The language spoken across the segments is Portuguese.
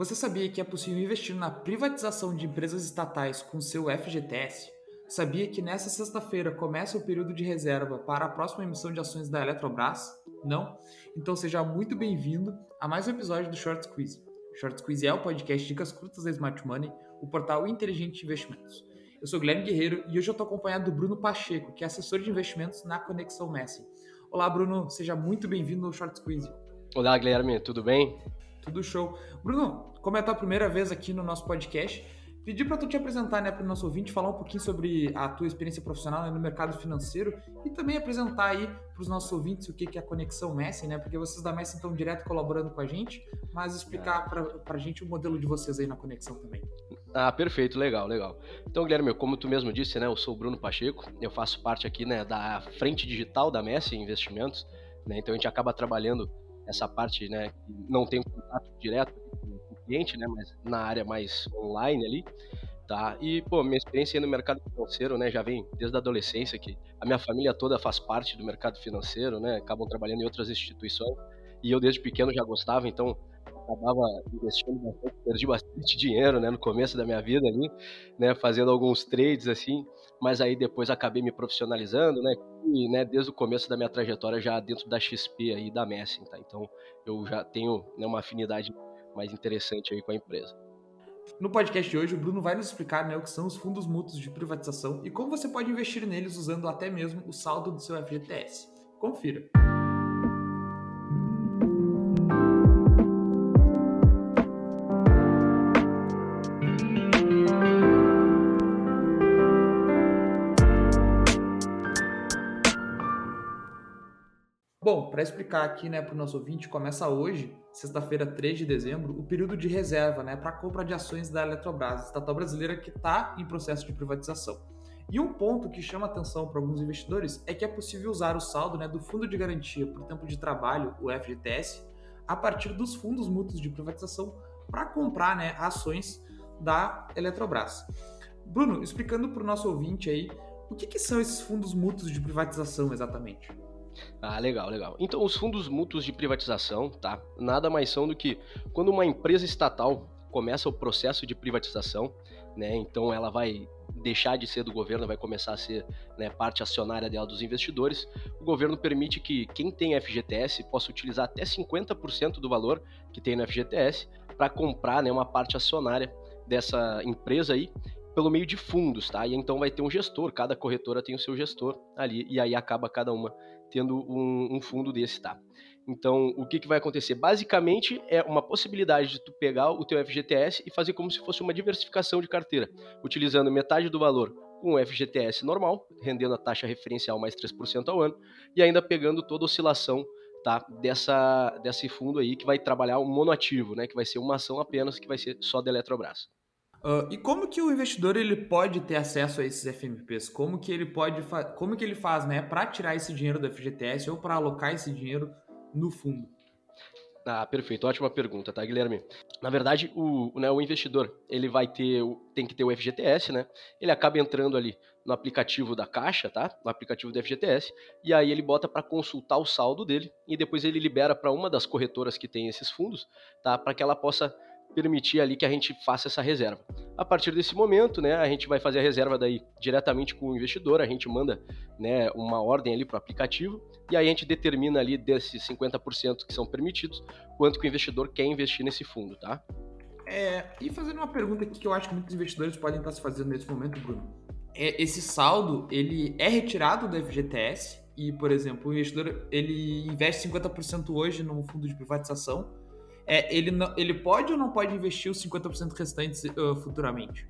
Você sabia que é possível investir na privatização de empresas estatais com seu FGTS? Sabia que nesta sexta-feira começa o período de reserva para a próxima emissão de ações da Eletrobras? Não? Então seja muito bem-vindo a mais um episódio do Short Squeeze. Short Squeeze é o podcast Dicas Curtas da Smart Money, o portal inteligente de investimentos. Eu sou Guilherme Guerreiro e hoje eu estou acompanhado do Bruno Pacheco, que é assessor de investimentos na Conexão Messi. Olá, Bruno, seja muito bem-vindo ao Short Squeeze. Olá, Guilherme, tudo bem? Tudo show. Bruno, como é a tua primeira vez aqui no nosso podcast, pedi para tu te apresentar né, para o nosso ouvinte, falar um pouquinho sobre a tua experiência profissional né, no mercado financeiro e também apresentar aí para os nossos ouvintes o que, que é a Conexão Messi, né? Porque vocês da Messi estão direto colaborando com a gente, mas explicar para a gente o modelo de vocês aí na Conexão também. Ah, perfeito, legal, legal. Então, Guilherme, como tu mesmo disse, né, eu sou o Bruno Pacheco, eu faço parte aqui né, da frente digital da Messi Investimentos, né, então a gente acaba trabalhando essa parte, né, não tem contato direto cliente, né, mas na área mais online ali, tá? E, pô, minha experiência no mercado financeiro, né, já vem desde a adolescência, que a minha família toda faz parte do mercado financeiro, né, acabam trabalhando em outras instituições, e eu desde pequeno já gostava, então acabava investindo bastante, perdi bastante dinheiro, né, no começo da minha vida ali, né, fazendo alguns trades assim, mas aí depois acabei me profissionalizando, né, e, né, desde o começo da minha trajetória já dentro da XP aí da Messing, tá? Então eu já tenho né, uma afinidade mais interessante aí com a empresa. No podcast de hoje, o Bruno vai nos explicar né, o que são os fundos mútuos de privatização e como você pode investir neles usando até mesmo o saldo do seu FGTS. Confira. Bom, para explicar aqui né, para o nosso ouvinte, começa hoje, sexta-feira, 3 de dezembro, o período de reserva né, para compra de ações da Eletrobras, estatal brasileira que está em processo de privatização. E um ponto que chama atenção para alguns investidores é que é possível usar o saldo né, do Fundo de Garantia por Tempo de Trabalho, o FGTS, a partir dos fundos mútuos de privatização para comprar né, ações da Eletrobras. Bruno, explicando para o nosso ouvinte aí, o que, que são esses fundos mútuos de privatização exatamente? Ah, legal, legal. Então, os fundos mútuos de privatização, tá? Nada mais são do que quando uma empresa estatal começa o processo de privatização, né? Então, ela vai deixar de ser do governo, vai começar a ser né, parte acionária dela dos investidores. O governo permite que quem tem FGTS possa utilizar até 50% do valor que tem no FGTS para comprar né, uma parte acionária dessa empresa aí pelo meio de fundos, tá? E então vai ter um gestor, cada corretora tem o seu gestor ali, e aí acaba cada uma tendo um, um fundo desse, tá? Então, o que, que vai acontecer? Basicamente, é uma possibilidade de tu pegar o teu FGTS e fazer como se fosse uma diversificação de carteira, utilizando metade do valor com o FGTS normal, rendendo a taxa referencial mais 3% ao ano, e ainda pegando toda a oscilação tá, dessa, desse fundo aí, que vai trabalhar um monoativo, né, que vai ser uma ação apenas, que vai ser só da Eletrobras. Uh, e como que o investidor ele pode ter acesso a esses FMPs? Como que ele pode como que ele faz, né, para tirar esse dinheiro do FGTS ou para alocar esse dinheiro no fundo? Ah, perfeito, ótima pergunta, tá, Guilherme? Na verdade, o, né, o investidor ele vai ter, tem que ter o FGTS, né? Ele acaba entrando ali no aplicativo da Caixa, tá? No aplicativo do FGTS, e aí ele bota para consultar o saldo dele e depois ele libera para uma das corretoras que tem esses fundos, tá? Para que ela possa permitir ali que a gente faça essa reserva. A partir desse momento, né, a gente vai fazer a reserva daí diretamente com o investidor, a gente manda né, uma ordem ali para o aplicativo e aí a gente determina ali desses 50% que são permitidos, quanto que o investidor quer investir nesse fundo, tá? É, e fazendo uma pergunta aqui que eu acho que muitos investidores podem estar se fazendo nesse momento, Bruno. É, esse saldo, ele é retirado do FGTS e, por exemplo, o investidor ele investe 50% hoje num fundo de privatização é, ele, não, ele pode ou não pode investir os 50% restantes uh, futuramente?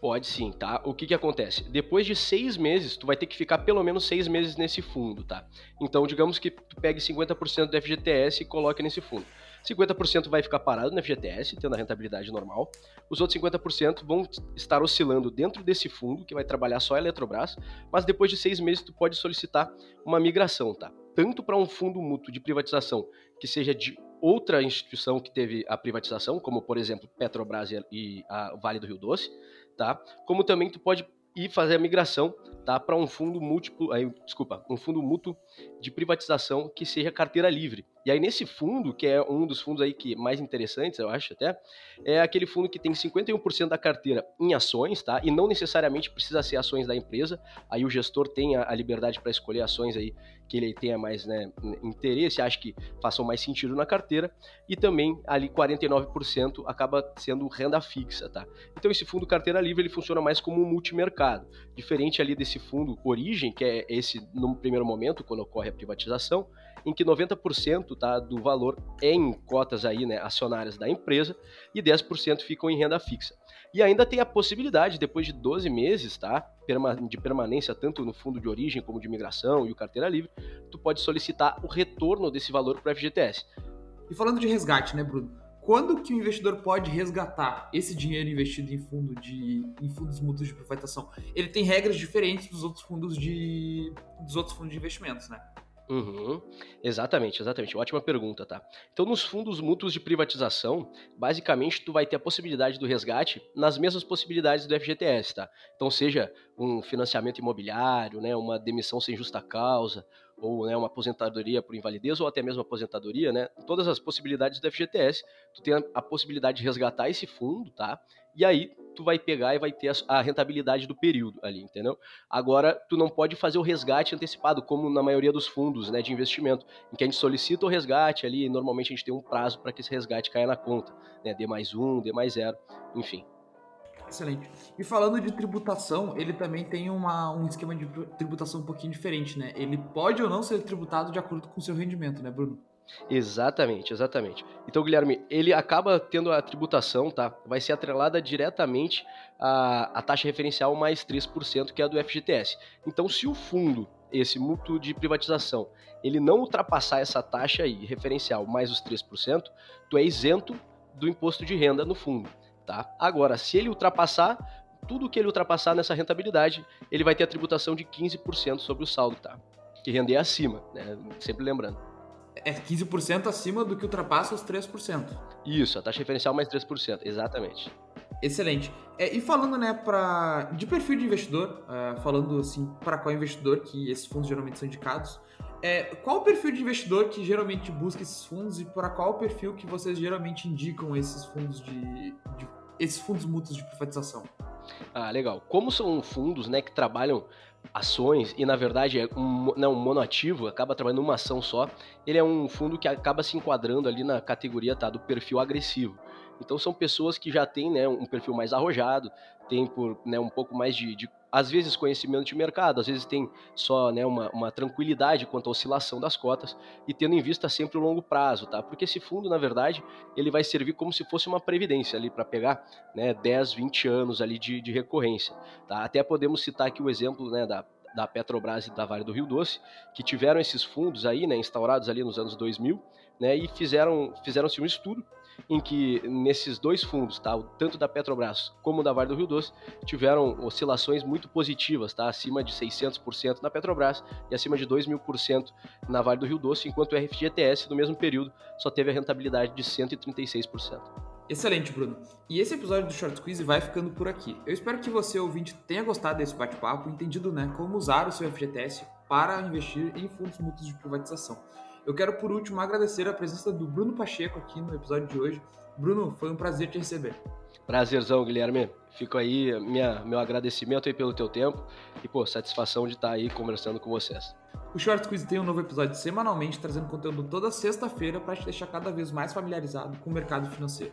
Pode sim, tá? O que que acontece? Depois de seis meses, tu vai ter que ficar pelo menos seis meses nesse fundo, tá? Então, digamos que tu pegue 50% do FGTS e coloque nesse fundo. 50% vai ficar parado no FGTS, tendo a rentabilidade normal. Os outros 50% vão estar oscilando dentro desse fundo, que vai trabalhar só a Eletrobras, mas depois de seis meses tu pode solicitar uma migração, tá? Tanto para um fundo mútuo de privatização que seja de outra instituição que teve a privatização, como por exemplo Petrobras e a Vale do Rio Doce, tá? Como também tu pode ir fazer a migração, tá, para um fundo múltiplo, aí, desculpa, um fundo mútuo de privatização que seja carteira livre, E aí nesse fundo, que é um dos fundos aí que mais interessantes, eu acho até, é aquele fundo que tem 51% da carteira em ações, tá? E não necessariamente precisa ser ações da empresa. Aí o gestor tem a, a liberdade para escolher ações aí que ele tenha mais né, interesse, acho que façam mais sentido na carteira. E também ali 49% acaba sendo renda fixa, tá? Então esse fundo carteira livre ele funciona mais como um multimercado, diferente ali desse fundo origem, que é esse no primeiro momento quando ocorre a privatização em que 90% tá, do valor é em cotas aí, né, acionárias da empresa e 10% ficam em renda fixa. E ainda tem a possibilidade, depois de 12 meses tá, de permanência, tanto no fundo de origem como de imigração e o carteira livre, tu pode solicitar o retorno desse valor para o FGTS. E falando de resgate, né, Bruno? Quando que o investidor pode resgatar esse dinheiro investido em fundo de em fundos mútuos de privatização? Ele tem regras diferentes dos outros fundos de dos outros fundos de investimentos, né? Uhum. Exatamente, exatamente. Ótima pergunta, tá? Então, nos fundos mútuos de privatização, basicamente, tu vai ter a possibilidade do resgate nas mesmas possibilidades do FGTS, tá? Então, seja um financiamento imobiliário, né, uma demissão sem justa causa, ou né, uma aposentadoria por invalidez, ou até mesmo aposentadoria, né? Todas as possibilidades do FGTS, tu tem a possibilidade de resgatar esse fundo, tá? E aí, tu vai pegar e vai ter a rentabilidade do período ali, entendeu? Agora, tu não pode fazer o resgate antecipado, como na maioria dos fundos né, de investimento, em que a gente solicita o resgate ali, normalmente a gente tem um prazo para que esse resgate caia na conta, né? D mais um, D mais zero, enfim. Excelente. E falando de tributação, ele também tem uma, um esquema de tributação um pouquinho diferente, né? Ele pode ou não ser tributado de acordo com o seu rendimento, né, Bruno? Exatamente, exatamente. Então, Guilherme, ele acaba tendo a tributação, tá? Vai ser atrelada diretamente à, à taxa referencial mais 3%, que é a do FGTS. Então, se o fundo, esse mútuo de privatização, ele não ultrapassar essa taxa aí, referencial, mais os 3%, tu é isento do imposto de renda no fundo, tá? Agora, se ele ultrapassar, tudo que ele ultrapassar nessa rentabilidade, ele vai ter a tributação de 15% sobre o saldo, tá? Que render acima, né? Sempre lembrando é 15% acima do que ultrapassa os 3%. Isso, a taxa referencial mais 3%, exatamente. Excelente. É, e falando, né, pra, de perfil de investidor, uh, falando assim, para qual investidor que esses fundos geralmente são indicados, é, qual o perfil de investidor que geralmente busca esses fundos e para qual o perfil que vocês geralmente indicam esses fundos de, de esses fundos mútuos de privatização? Ah, legal. Como são fundos, né, que trabalham ações e na verdade é um, não, um monoativo, acaba trabalhando numa ação só, ele é um fundo que acaba se enquadrando ali na categoria tá, do perfil agressivo. Então são pessoas que já têm né, um perfil mais arrojado, têm por né, um pouco mais de, de às vezes conhecimento de mercado, às vezes tem só né, uma, uma, tranquilidade quanto à oscilação das cotas e tendo em vista sempre o longo prazo, tá? Porque esse fundo, na verdade, ele vai servir como se fosse uma previdência ali para pegar né, 10, 20 anos ali de, de recorrência, tá? Até podemos citar aqui o exemplo né, da, da Petrobras e da Vale do Rio Doce, que tiveram esses fundos aí, né, instaurados ali nos anos 2000, né, e fizeram fizeram-se um estudo em que nesses dois fundos, tá, tanto da Petrobras como da Vale do Rio Doce, tiveram oscilações muito positivas, tá, acima de 600% na Petrobras e acima de 2 mil por cento na Vale do Rio Doce, enquanto o RFGTS no mesmo período só teve a rentabilidade de 136%. Excelente, Bruno. E esse episódio do Short Quiz vai ficando por aqui. Eu espero que você, ouvinte, tenha gostado desse bate-papo, entendido né, como usar o seu FGTS para investir em fundos mútuos de privatização. Eu quero, por último, agradecer a presença do Bruno Pacheco aqui no episódio de hoje. Bruno, foi um prazer te receber. Prazerzão, Guilherme. Fico aí, minha, meu agradecimento aí pelo teu tempo e, pô, satisfação de estar aí conversando com vocês. O Short Quiz tem um novo episódio semanalmente, trazendo conteúdo toda sexta-feira para te deixar cada vez mais familiarizado com o mercado financeiro.